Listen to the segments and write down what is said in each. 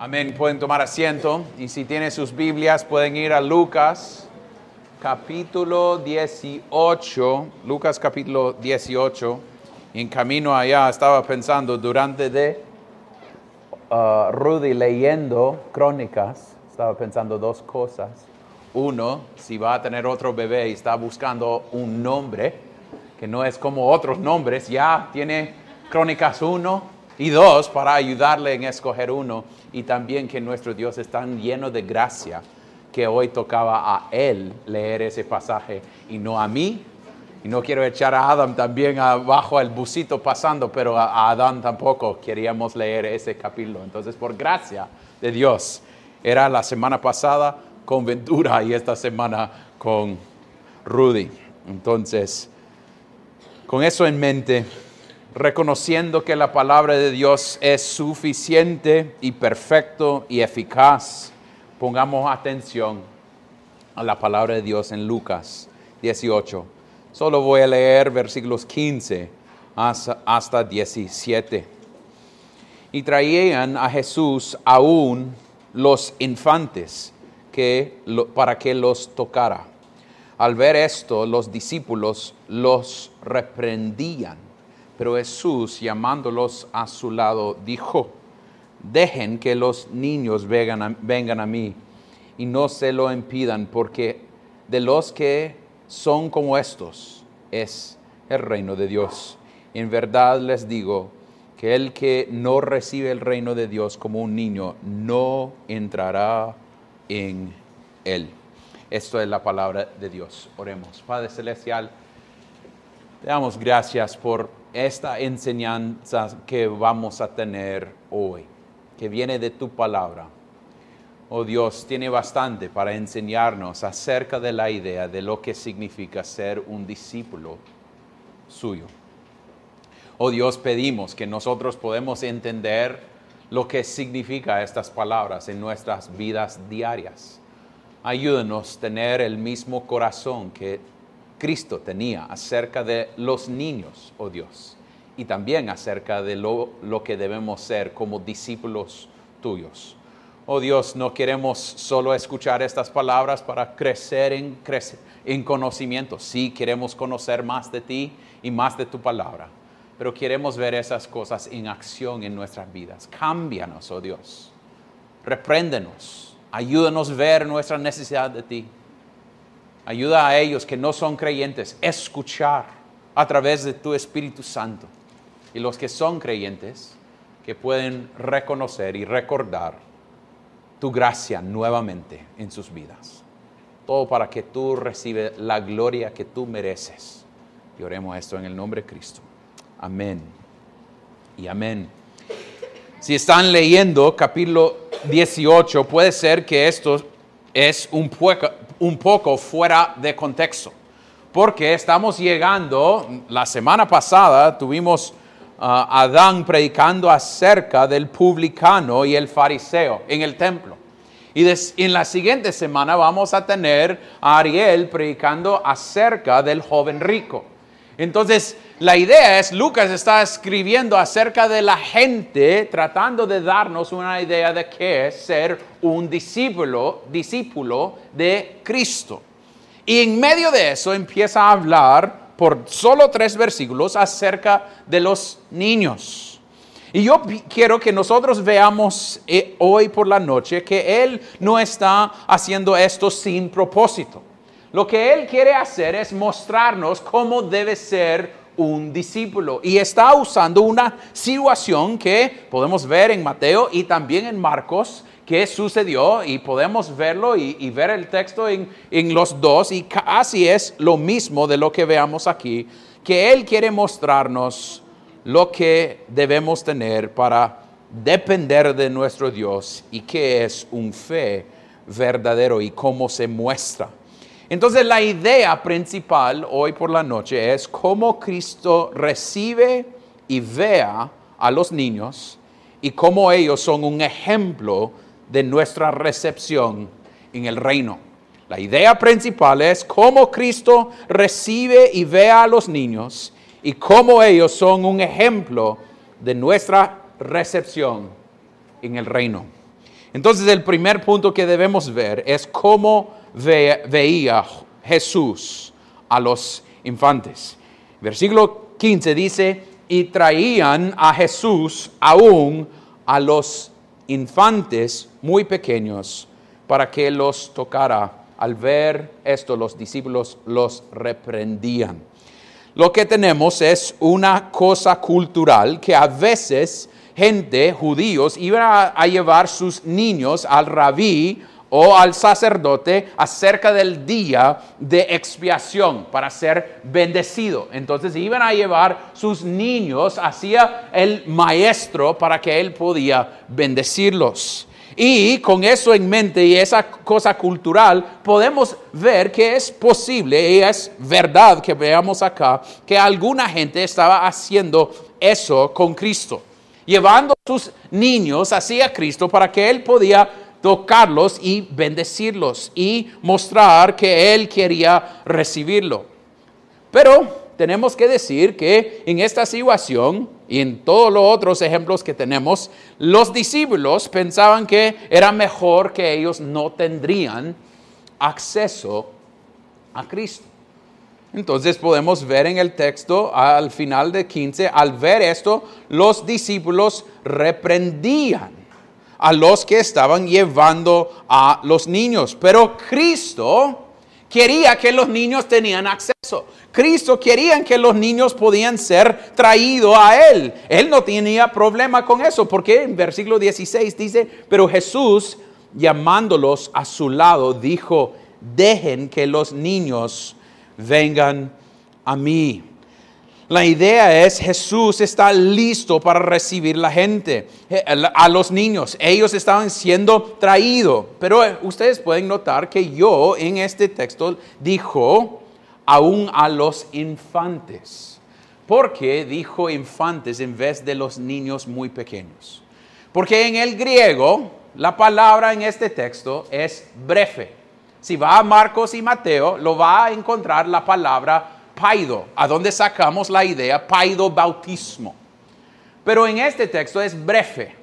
Amén. Pueden tomar asiento y si tienen sus Biblias pueden ir a Lucas capítulo 18. Lucas capítulo 18. En camino allá estaba pensando durante de uh, Rudy leyendo crónicas, estaba pensando dos cosas. Uno, si va a tener otro bebé y está buscando un nombre que no es como otros nombres, ya tiene crónicas 1 y 2 para ayudarle en escoger uno y también que nuestro Dios es tan lleno de gracia que hoy tocaba a Él leer ese pasaje y no a mí. Y no quiero echar a Adam también abajo el busito pasando, pero a Adán tampoco queríamos leer ese capítulo. Entonces, por gracia de Dios, era la semana pasada con Ventura y esta semana con Rudy. Entonces, con eso en mente, reconociendo que la palabra de Dios es suficiente y perfecto y eficaz, pongamos atención a la palabra de Dios en Lucas 18. Solo voy a leer versículos 15 hasta, 17. Y traían a Jesús aún los infantes que, para que los tocara. Al ver esto, los discípulos los reprendían pero Jesús, llamándolos a su lado, dijo, dejen que los niños vengan a, vengan a mí y no se lo impidan, porque de los que son como estos es el reino de Dios. En verdad les digo que el que no recibe el reino de Dios como un niño no entrará en él. Esto es la palabra de Dios. Oremos. Padre Celestial, te damos gracias por esta enseñanza que vamos a tener hoy, que viene de tu palabra. Oh Dios, tiene bastante para enseñarnos acerca de la idea de lo que significa ser un discípulo suyo. Oh Dios, pedimos que nosotros podemos entender lo que significa estas palabras en nuestras vidas diarias. Ayúdanos a tener el mismo corazón que Cristo tenía acerca de los niños, oh Dios, y también acerca de lo, que debemos ser como discípulos tuyos. Oh Dios, no queremos solo escuchar estas palabras para crecer en, crecer en conocimiento. Sí, queremos conocer más de ti y más de tu palabra, pero queremos ver esas cosas en acción en nuestras vidas. Cámbianos, oh Dios. Repréndenos. Ayúdanos a ver nuestra necesidad de ti. Ayuda a ellos que no son creyentes escuchar a través de tu Espíritu Santo. Y los que son creyentes que pueden reconocer y recordar tu gracia nuevamente en sus vidas. Todo para que tú recibes la gloria que tú mereces. Y oremos esto en el nombre de Cristo. Amén. Y amén. Si están leyendo capítulo 18, puede ser que esto es un un poco fuera de contexto, porque estamos llegando, la semana pasada tuvimos a Adán predicando acerca del publicano y el fariseo en el templo. Y en la siguiente semana vamos a tener a Ariel predicando acerca del joven rico. Entonces, la idea es, Lucas está escribiendo acerca de la gente, tratando de darnos una idea de qué es ser un discípulo, discípulo de Cristo. Y en medio de eso empieza a hablar por solo tres versículos acerca de los niños. Y yo quiero que nosotros veamos eh, hoy por la noche que Él no está haciendo esto sin propósito. Lo que Él quiere hacer es mostrarnos cómo debe ser un discípulo. Y está usando una situación que podemos ver en Mateo y también en Marcos, que sucedió y podemos verlo y, ver el texto en, en, los dos y casi es lo mismo de lo que veamos aquí, que Él quiere mostrarnos lo que debemos tener para depender de nuestro Dios y qué es un fe verdadero y cómo se muestra. Entonces la idea principal hoy por la noche es cómo Cristo recibe y vea a los niños y cómo ellos son un ejemplo de nuestra recepción en el reino. La idea principal es cómo Cristo recibe y ve a los niños y cómo ellos son un ejemplo de nuestra recepción en el reino. Entonces el primer punto que debemos ver es cómo veía Jesús a los infantes. Versículo 15 dice, y traían a Jesús aún a los infantes muy pequeños para que los tocara. Al ver esto, los discípulos los reprendían. Lo que tenemos es una cosa cultural que a veces gente, judíos, iban a, llevar sus niños al rabí o al sacerdote acerca del día de expiación para ser bendecido. Entonces iban a llevar sus niños hacia el maestro para que él podía bendecirlos. Y con eso en mente y esa cosa cultural, podemos ver que es posible y es verdad que veamos acá que alguna gente estaba haciendo eso con Cristo, llevando a sus niños hacia Cristo para que Él podía tocarlos y bendecirlos y mostrar que Él quería recibirlo. Pero tenemos que decir que en esta situación y en todos los otros ejemplos que tenemos, los discípulos pensaban que era mejor que ellos no tendrían acceso a Cristo. Entonces podemos ver en el texto al final de 15, al ver esto, los discípulos reprendían a los que estaban llevando a los niños. Pero Cristo quería que los niños tenían acceso. Cristo quería que los niños podían ser traídos a Él. Él no tenía problema con eso, porque en versículo 16 dice, pero Jesús llamándolos a su lado, dijo, dejen que los niños vengan a mí. La idea es Jesús está listo para recibir la gente, eh, a los niños. Ellos estaban siendo traídos. Pero eh, ustedes pueden notar que yo en este texto dijo aún a los infantes. ¿Por qué dijo infantes en vez de los niños muy pequeños? Porque en el griego la palabra en este texto es breve. Si va a Marcos y Mateo, lo va a encontrar la palabra paido, a dónde sacamos la idea paido bautismo. Pero en este texto es breve.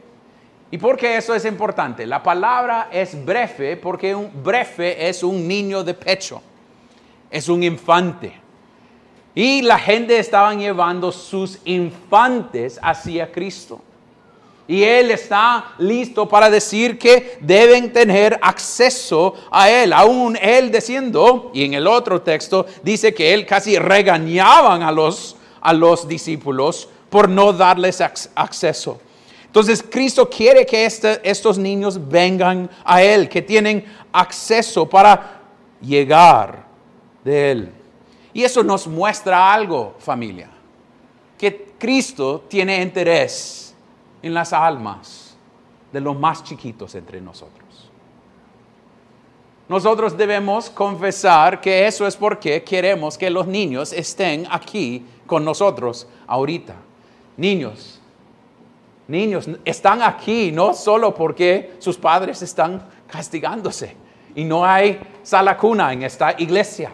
¿Y por qué eso es importante? La palabra es breve porque un breve es un niño de pecho, es un infante. Y la gente estaban llevando sus infantes hacia Cristo. Y Él está listo para decir que deben tener acceso a Él. Aún Él diciendo, y en el otro texto dice que Él casi regañaban a los, a los discípulos por no darles acceso. Entonces Cristo quiere que este, estos niños vengan a Él, que tienen acceso para llegar de Él. Y eso nos muestra algo, familia, que Cristo tiene interés en las almas de los más chiquitos entre nosotros. Nosotros debemos confesar que eso es porque queremos que los niños estén aquí con nosotros ahorita. Niños, niños están aquí no solo porque sus padres están castigándose y no hay sala cuna en esta iglesia.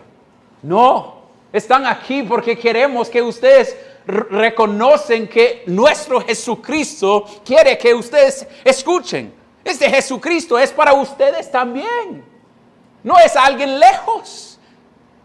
No, están aquí porque queremos que ustedes reconocen que nuestro Jesucristo quiere que ustedes escuchen. Este Jesucristo es para ustedes también. No es alguien lejos.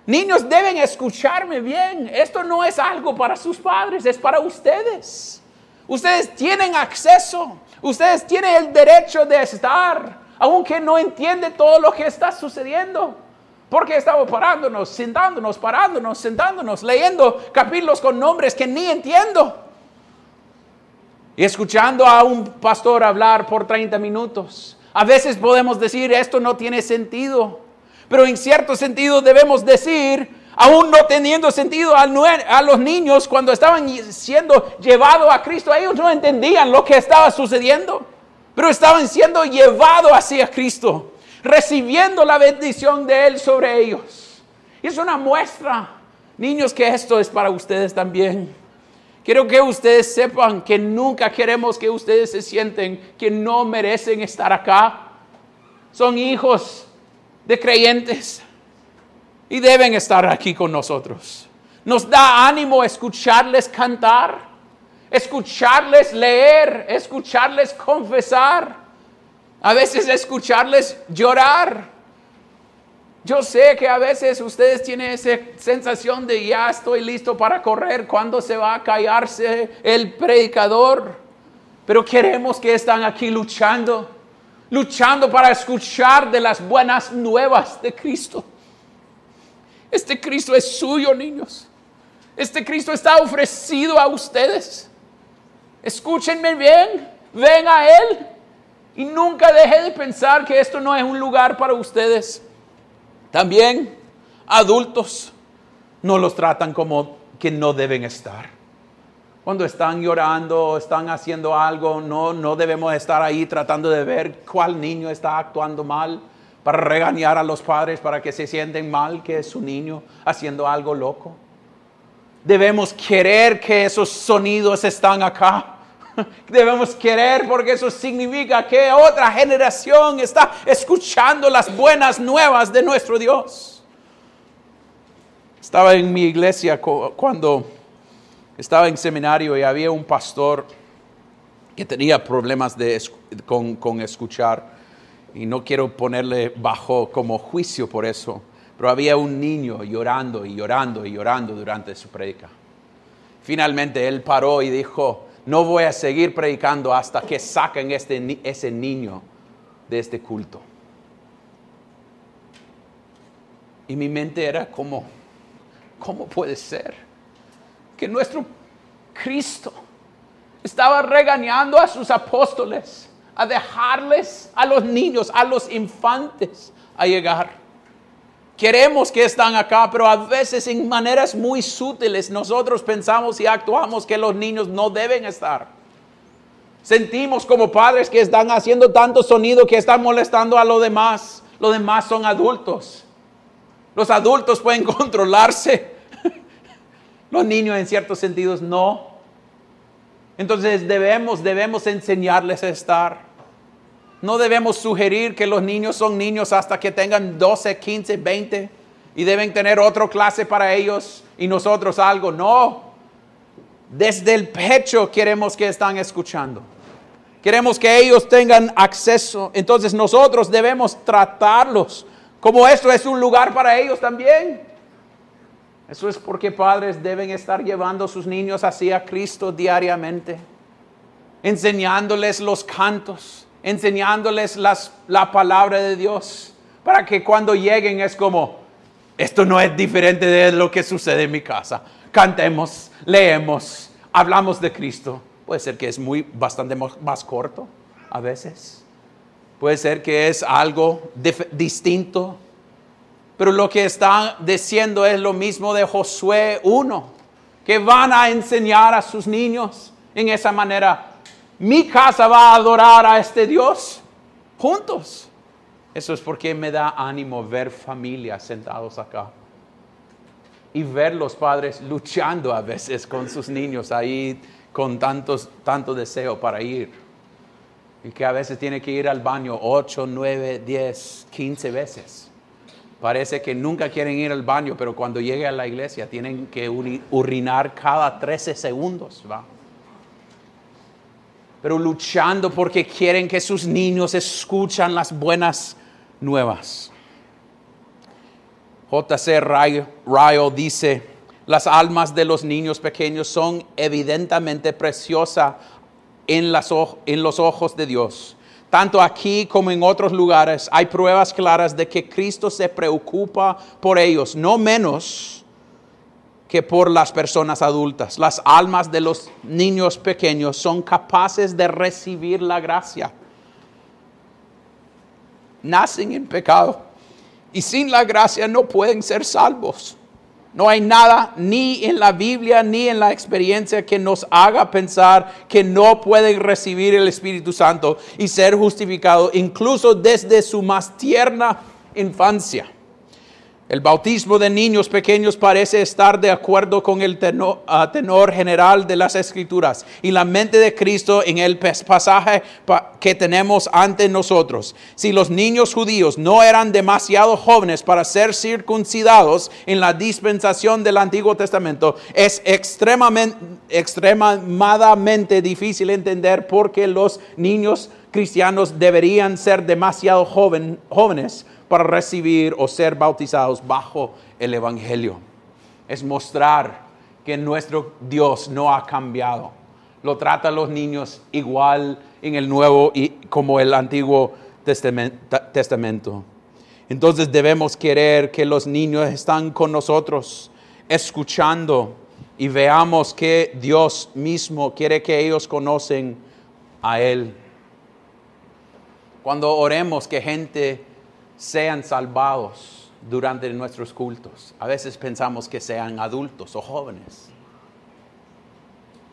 Niños deben escucharme bien. Esto no es algo para sus padres, es para ustedes. Ustedes tienen acceso. Ustedes tienen el derecho de estar, aunque no entienden todo lo que está sucediendo. Porque estamos parándonos, sentándonos, parándonos, sentándonos, leyendo capítulos con nombres que ni entiendo. Y escuchando a un pastor hablar por 30 minutos. A veces podemos decir, esto no tiene sentido. Pero en cierto sentido debemos decir, aún no teniendo sentido a, los niños cuando estaban siendo llevados a Cristo, ellos no entendían lo que estaba sucediendo. Pero estaban siendo llevados hacia Cristo recibiendo la bendición de Él sobre ellos. Y es una muestra, niños, que esto es para ustedes también. Quiero que ustedes sepan que nunca queremos que ustedes se sienten que no merecen estar acá. Son hijos de creyentes y deben estar aquí con nosotros. Nos da ánimo escucharles cantar, escucharles leer, escucharles confesar A veces escucharles llorar. Yo sé que a veces ustedes tienen esa sensación de ya estoy listo para correr, cuando se va a callarse el predicador? Pero queremos que están aquí luchando, luchando para escuchar de las buenas nuevas de Cristo. Este Cristo es suyo, niños. Este Cristo está ofrecido a ustedes. Escúchenme bien, ven a Él y nunca deje de pensar que esto no es un lugar para ustedes. También adultos no los tratan como que no deben estar. Cuando están llorando, están haciendo algo, no, no debemos estar ahí tratando de ver cuál niño está actuando mal para regañar a los padres para que se sienten mal que es su niño haciendo algo loco. Debemos querer que esos sonidos están acá. Debemos querer porque eso significa que otra generación está escuchando las buenas nuevas de nuestro Dios. Estaba en mi iglesia cuando estaba en seminario y había un pastor que tenía problemas de, con, con escuchar y no quiero ponerle bajo como juicio por eso, pero había un niño llorando y llorando y llorando durante su predica. Finalmente él paró y dijo, no voy a seguir predicando hasta que saquen este, ese niño de este culto. Y mi mente era como, ¿cómo puede ser que nuestro Cristo estaba regañando a sus apóstoles? a dejarles a los niños, a los infantes a llegar. Queremos que están acá, pero a veces en maneras muy sutiles nosotros pensamos y actuamos que los niños no deben estar. Sentimos como padres que están haciendo tanto sonido que están molestando a los demás. Los demás son adultos. Los adultos pueden controlarse. Los niños en ciertos sentidos no. Entonces debemos, debemos enseñarles a estar. No debemos sugerir que los niños son niños hasta que tengan 12, 15, 20 y deben tener otra clase para ellos y nosotros algo. No. Desde el pecho queremos que están escuchando. Queremos que ellos tengan acceso. Entonces nosotros debemos tratarlos como esto es un lugar para ellos también. Eso es porque padres deben estar llevando a sus niños hacia Cristo diariamente, enseñándoles los cantos, enseñándoles la palabra de Dios, para que cuando lleguen es como, esto no es diferente de lo que sucede en mi casa. Cantemos, leemos, hablamos de Cristo. Puede ser que es muy bastante más corto a veces. Puede ser que es algo distinto pero lo que está diciendo es lo mismo de Josué 1, que van a enseñar a sus niños en esa manera. Mi casa va a adorar a este Dios juntos. Eso es porque me da ánimo ver familias sentados acá y ver los padres luchando a veces con sus niños ahí con tantos, tanto deseo para ir. Y que a veces tiene que ir al baño 8, 9, 10, 15 veces Parece que nunca quieren ir al baño, pero cuando llegue a la iglesia tienen que urinar cada 13 segundos, ¿va? Pero luchando porque quieren que sus niños escuchan las buenas nuevas. J.C. Ryle dice, las almas de los niños pequeños son evidentemente preciosas en, en los ojos de Dios tanto aquí como en otros lugares hay pruebas claras de que Cristo se preocupa por ellos, no menos que por las personas adultas. Las almas de los niños pequeños son capaces de recibir la gracia. Nacen en pecado y sin la gracia no pueden ser salvos. No hay nada ni en la Biblia ni en la experiencia que nos haga pensar que no pueden recibir el Espíritu Santo y ser justificados incluso desde su más tierna infancia. El bautismo de niños pequeños parece estar de acuerdo con el ah, tenor, general de las escrituras y la mente de Cristo en el pasaje que tenemos ante nosotros. Si los niños judíos no eran demasiado jóvenes para ser circuncidados en la dispensación del Antiguo Testamento, es extremadamente, extremadamente difícil entender por qué los niños cristianos deberían ser demasiado joven, jóvenes para recibir o ser bautizados bajo el Evangelio. Es mostrar que nuestro Dios no ha cambiado. Lo trata a los niños igual en el Nuevo y como el Antiguo Testamento. Entonces debemos querer que los niños están con nosotros, escuchando y veamos que Dios mismo quiere que ellos conocen a Él. Cuando oremos que gente sean salvados durante nuestros cultos, a veces pensamos que sean adultos o jóvenes.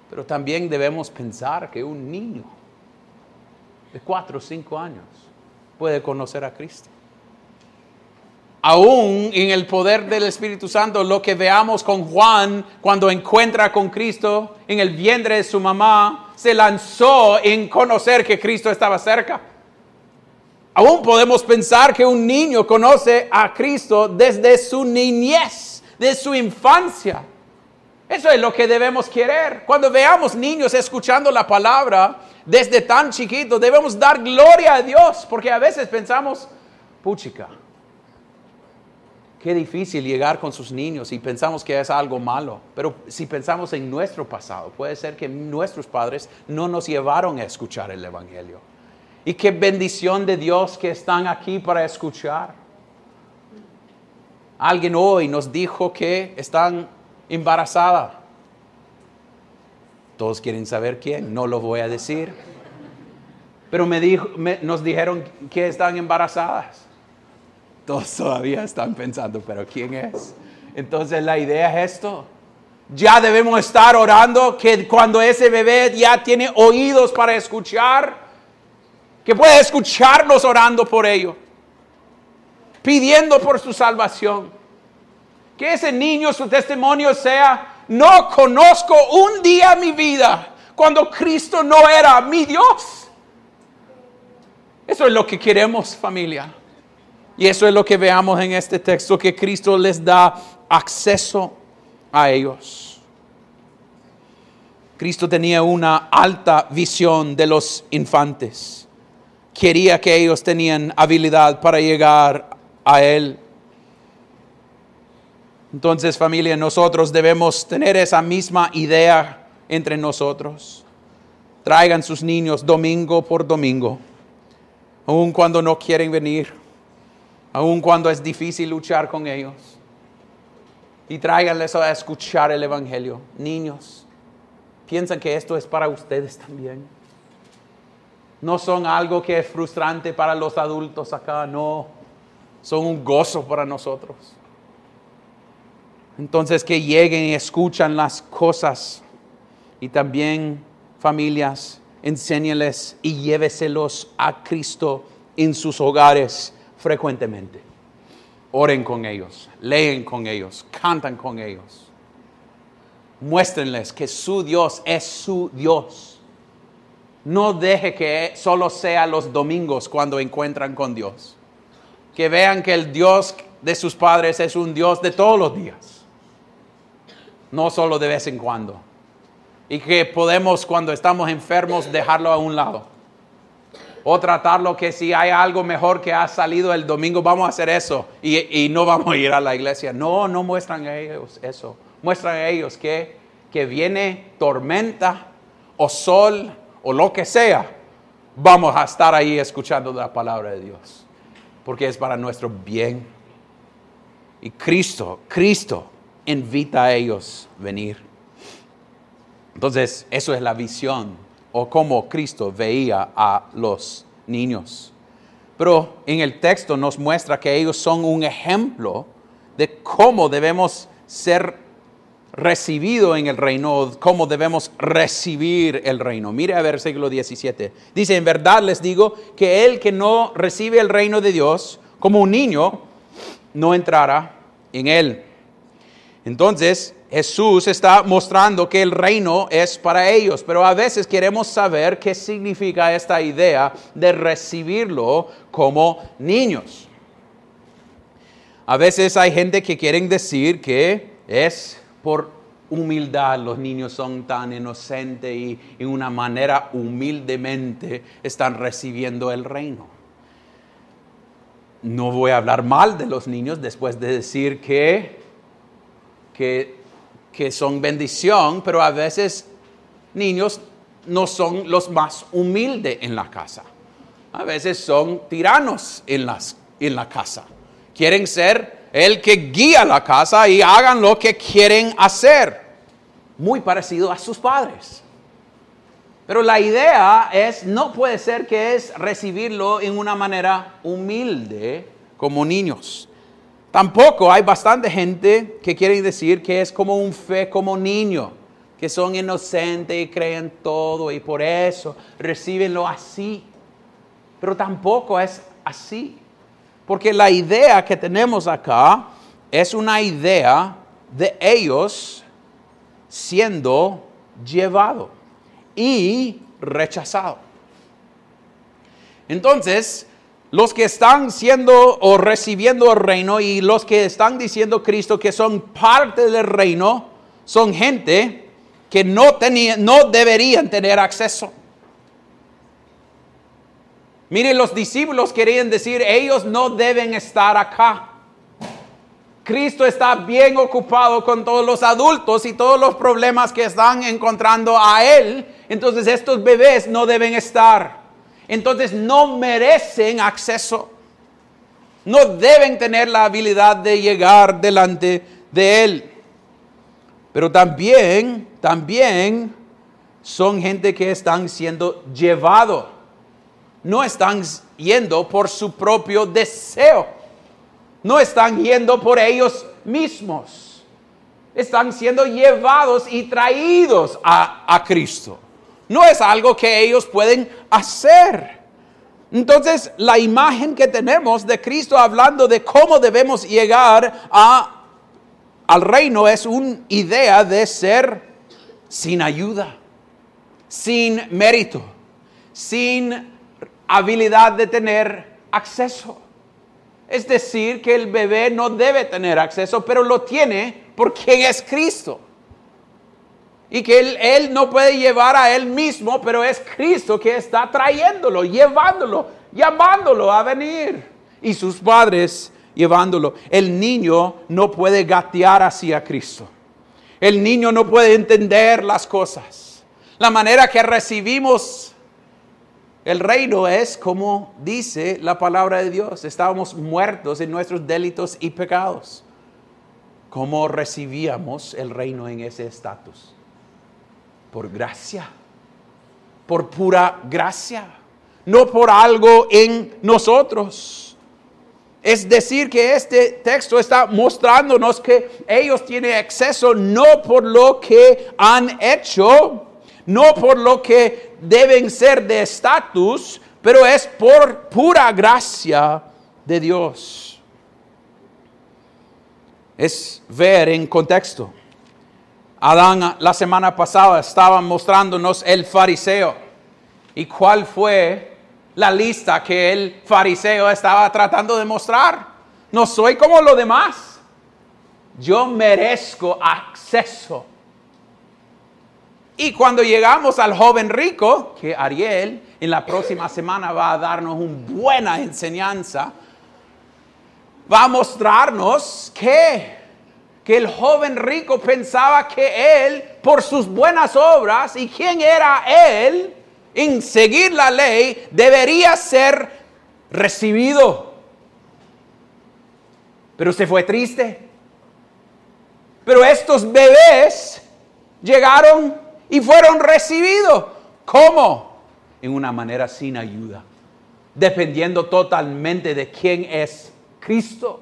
Pero también debemos pensar que un niño de cuatro o cinco años puede conocer a Cristo aún en el poder del Espíritu Santo, lo que veamos con Juan cuando encuentra con Cristo en el vientre de su mamá, se lanzó en conocer que Cristo estaba cerca. Aún podemos pensar que un niño conoce a Cristo desde su niñez, de su infancia. Eso es lo que debemos querer. Cuando veamos niños escuchando la palabra desde tan chiquito, debemos dar gloria a Dios, porque a veces pensamos, puchica, Qué difícil llegar con sus niños y pensamos que es algo malo. Pero si pensamos en nuestro pasado, puede ser que nuestros padres no nos llevaron a escuchar el Evangelio. Y qué bendición de Dios que están aquí para escuchar. Alguien hoy nos dijo que están embarazada. Todos quieren saber quién, no lo voy a decir. Pero me dijo, nos dijeron que están embarazadas todos todavía están pensando, pero ¿quién es? Entonces la idea es esto. Ya debemos estar orando que cuando ese bebé ya tiene oídos para escuchar, que pueda escucharnos orando por ello, pidiendo por su salvación. Que ese niño, su testimonio sea, no conozco un día mi vida cuando Cristo no era mi Dios. Eso es lo que queremos familia. Y eso es lo que veamos en este texto, que Cristo les da acceso a ellos. Cristo tenía una alta visión de los infantes. Quería que ellos tenían habilidad para llegar a Él. Entonces familia, nosotros debemos tener esa misma idea entre nosotros. Traigan sus niños domingo por domingo, aun cuando no quieren venir aun cuando es difícil luchar con ellos. Y tráiganles a escuchar el Evangelio. Niños, piensan que esto es para ustedes también. No son algo que es frustrante para los adultos acá, no. Son un gozo para nosotros. Entonces que lleguen y escuchan las cosas. Y también familias, enséñeles y lléveselos a Cristo en sus hogares frecuentemente. Oren con ellos, leen con ellos, cantan con ellos. Muéstrenles que su Dios es su Dios. No deje que solo sea los domingos cuando encuentran con Dios. Que vean que el Dios de sus padres es un Dios de todos los días. No solo de vez en cuando. Y que podemos cuando estamos enfermos dejarlo a un lado o tratarlo que si hay algo mejor que ha salido el domingo, vamos a hacer eso y, no vamos a ir a la iglesia. No, no muestran a ellos eso. Muestran a ellos que, que viene tormenta o sol o lo que sea, vamos a estar ahí escuchando la palabra de Dios, porque es para nuestro bien. Y Cristo, Cristo invita a ellos a venir. Entonces, eso es la visión o cómo Cristo veía a los niños. Pero en el texto nos muestra que ellos son un ejemplo de cómo debemos ser recibidos en el reino, cómo debemos recibir el reino. Mire a versículo 17. Dice, en verdad les digo que el que no recibe el reino de Dios como un niño, no entrará en él. Entonces, Jesús está mostrando que el reino es para ellos, pero a veces queremos saber qué significa esta idea de recibirlo como niños. A veces hay gente que quieren decir que es por humildad los niños son tan inocentes y en una manera humildemente están recibiendo el reino. No voy a hablar mal de los niños después de decir que, que, son bendición, pero a veces niños no son los más humildes en la casa. A veces son tiranos en, en la casa. Quieren ser el que guía la casa y hagan lo que quieren hacer. Muy parecido a sus padres. Pero la idea es, no puede ser que es recibirlo en una manera humilde como niños. Tampoco hay bastante gente que quiere decir que es como un fe como niño que son inocentes y creen todo y por eso recibenlo así. Pero tampoco es así. Porque la idea que tenemos acá es una idea de ellos siendo llevado y rechazado. Entonces, los que están siendo o recibiendo el reino y los que están diciendo Cristo que son parte del reino, son gente que no, tenían, no deberían tener acceso. Miren, los discípulos querían decir, ellos no deben estar acá. Cristo está bien ocupado con todos los adultos y todos los problemas que están encontrando a Él. Entonces estos bebés no deben estar. Entonces no merecen acceso. No deben tener la habilidad de llegar delante de Él. Pero también, también son gente que están siendo llevado. No están yendo por su propio deseo. No están yendo por ellos mismos. Están siendo llevados y traídos a, a Cristo. No es algo que ellos pueden hacer. Entonces, la imagen que tenemos de Cristo hablando de cómo debemos llegar a al reino es una idea de ser sin ayuda, sin mérito, sin habilidad de tener acceso. Es decir, que el bebé no debe tener acceso, pero lo tiene porque es Cristo. Y que él, él, no puede llevar a él mismo, pero es Cristo que está trayéndolo, llevándolo, llamándolo a venir. Y sus padres llevándolo. El niño no puede gatear hacia Cristo. El niño no puede entender las cosas. La manera que recibimos el reino es como dice la palabra de Dios. Estábamos muertos en nuestros delitos y pecados. ¿Cómo recibíamos el reino en ese estatus? Por gracia. Por pura gracia. No por algo en nosotros. Es decir, que este texto está mostrándonos que ellos tienen acceso no por lo que han hecho, no por lo que deben ser de estatus, pero es por pura gracia de Dios. Es ver en contexto. Adán la semana pasada estaba mostrándonos el fariseo. ¿Y cuál fue la lista que el fariseo estaba tratando de mostrar. No soy como los demás. Yo merezco acceso. Y cuando llegamos al joven rico, que Ariel en la próxima semana va a darnos una buena enseñanza, va a mostrarnos que, que el joven rico pensaba que él, por sus buenas obras, y quién era él, en seguir la ley debería ser recibido. Pero se fue triste. Pero estos bebés llegaron y fueron recibidos. ¿Cómo? En una manera sin ayuda. Dependiendo totalmente de quién es Cristo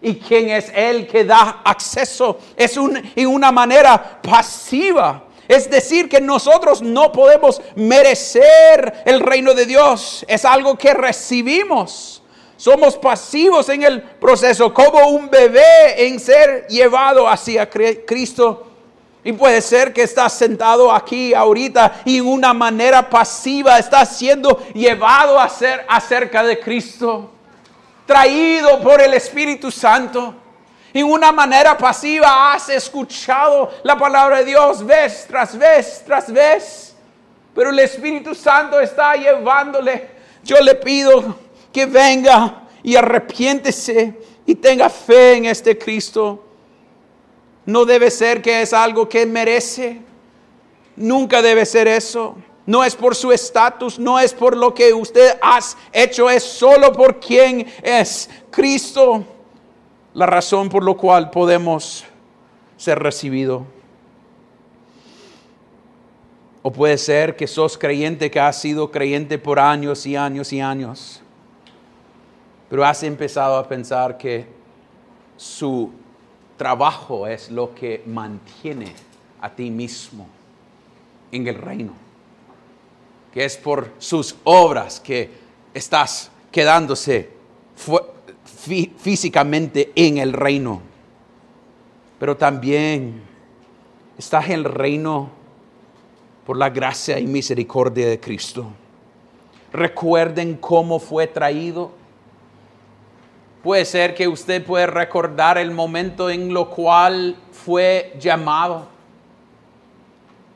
y quién es el que da acceso. Es en una manera pasiva. Es decir, que nosotros no podemos merecer el reino de Dios. Es algo que recibimos. Somos pasivos en el proceso, como un bebé en ser llevado hacia Cristo. Y puede ser que estás sentado aquí ahorita y en una manera pasiva estás siendo llevado a ser acerca de Cristo, traído por el Espíritu Santo. En una manera pasiva has escuchado la palabra de Dios vez tras vez tras vez. Pero el Espíritu Santo está llevándole. Yo le pido que venga y arrepiéntese y tenga fe en este Cristo. No debe ser que es algo que merece. Nunca debe ser eso. No es por su estatus, no es por lo que usted ha hecho, es solo por quien es Cristo la razón por la cual podemos ser recibidos. O puede ser que sos creyente que has sido creyente por años y años y años, pero has empezado a pensar que su trabajo es lo que mantiene a ti mismo en el reino, que es por sus obras que estás quedándose físicamente en el reino, pero también estás en el reino por la gracia y misericordia de Cristo. Recuerden cómo fue traído. Puede ser que usted puede recordar el momento en lo cual fue llamado,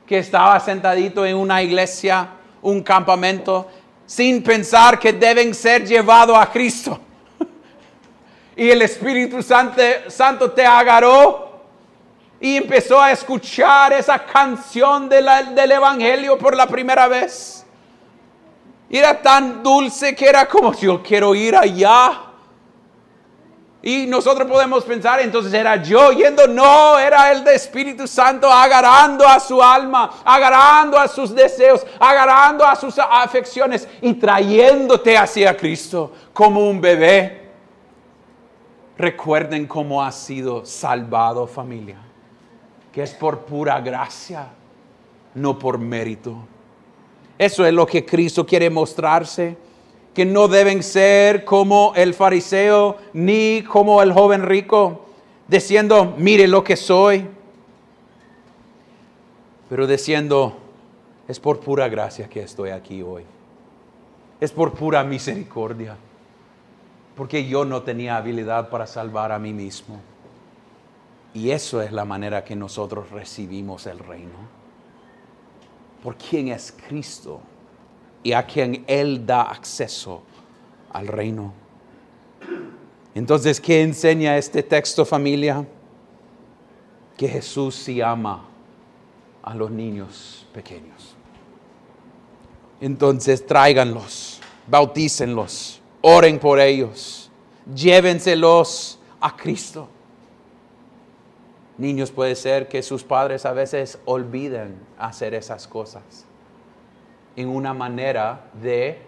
que estaba sentadito en una iglesia, un campamento, sin pensar que deben ser llevados a Cristo y el Espíritu Santo, te agarró y empezó a escuchar esa canción del Evangelio por la primera vez. era tan dulce que era como yo quiero ir allá. Y nosotros podemos pensar, entonces era yo yendo, no, era el de Espíritu Santo agarrando a su alma, agarrando a sus deseos, agarrando a sus afecciones y trayéndote hacia Cristo como un bebé. Recuerden cómo ha sido salvado familia, que es por pura gracia, no por mérito. Eso es lo que Cristo quiere mostrarse, que no deben ser como el fariseo ni como el joven rico, diciendo, mire lo que soy, pero diciendo, es por pura gracia que estoy aquí hoy, es por pura misericordia porque yo no tenía habilidad para salvar a mí mismo. Y eso es la manera que nosotros recibimos el reino. Por quien es Cristo y a quien Él da acceso al reino. Entonces, ¿qué enseña este texto familia? Que Jesús sí ama a los niños pequeños. Entonces, tráiganlos, bautícenlos Oren por ellos. Llévenselos a Cristo. Niños, puede ser que sus padres a veces olviden hacer esas cosas en una manera de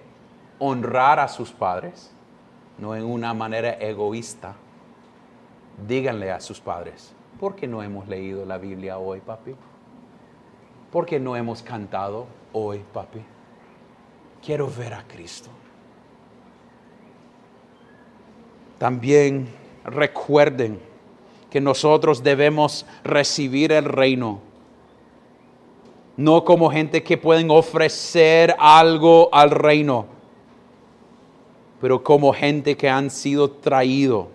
honrar a sus padres, no en una manera egoísta. Díganle a sus padres, ¿por qué no hemos leído la Biblia hoy, papi? ¿Por qué no hemos cantado hoy, papi? Quiero ver a Cristo. También recuerden que nosotros debemos recibir el reino, no como gente que pueden ofrecer algo al reino, pero como gente que han sido traído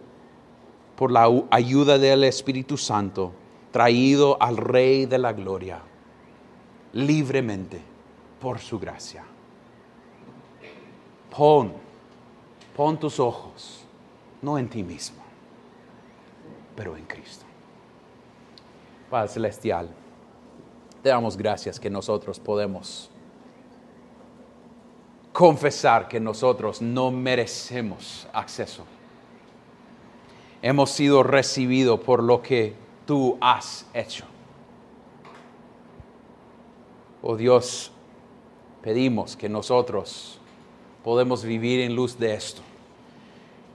por la ayuda del Espíritu Santo, traído al Rey de la Gloria, libremente por su gracia. Pon, pon tus ojos no en ti mismo, pero en Cristo. Padre Celestial, te damos gracias que nosotros podemos confesar que nosotros no merecemos acceso. Hemos sido recibidos por lo que tú has hecho. Oh Dios, pedimos que nosotros podemos vivir en luz de esto,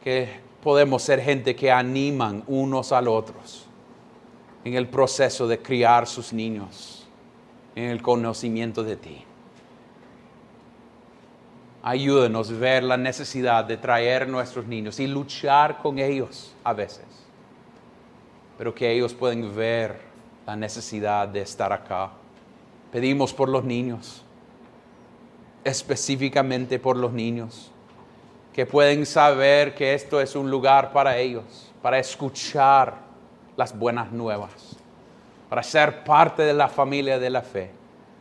que podemos ser gente que animan unos a los otros en el proceso de criar sus niños, en el conocimiento de ti. Ayúdenos a ver la necesidad de traer nuestros niños y luchar con ellos a veces, pero que ellos puedan ver la necesidad de estar acá. Pedimos por los niños, específicamente por los niños que pueden saber que esto es un lugar para ellos, para escuchar las buenas nuevas, para ser parte de la familia de la fe.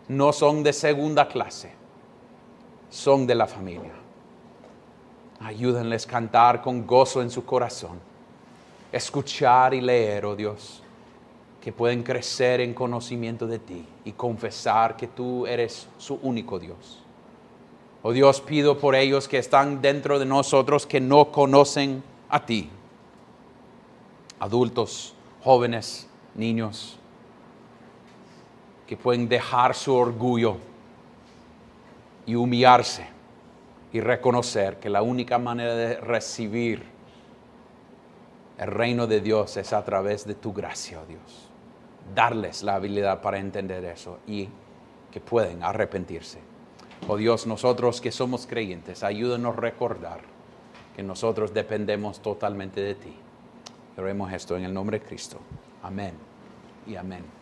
No son de segunda clase, son de la familia. Ayúdenles a cantar con gozo en su corazón, escuchar y leer, oh Dios, que pueden crecer en conocimiento de ti y confesar que tú eres su único Dios. Oh Dios, pido por ellos que están dentro de nosotros que no conocen a ti. Adultos, jóvenes, niños, que pueden dejar su orgullo y humillarse y reconocer que la única manera de recibir el reino de Dios es a través de tu gracia, oh Dios darles la habilidad para entender eso y que pueden arrepentirse. Oh Dios, nosotros que somos creyentes, ayúdanos a recordar que nosotros dependemos totalmente de ti. Oremos esto en el nombre de Cristo. Amén y amén.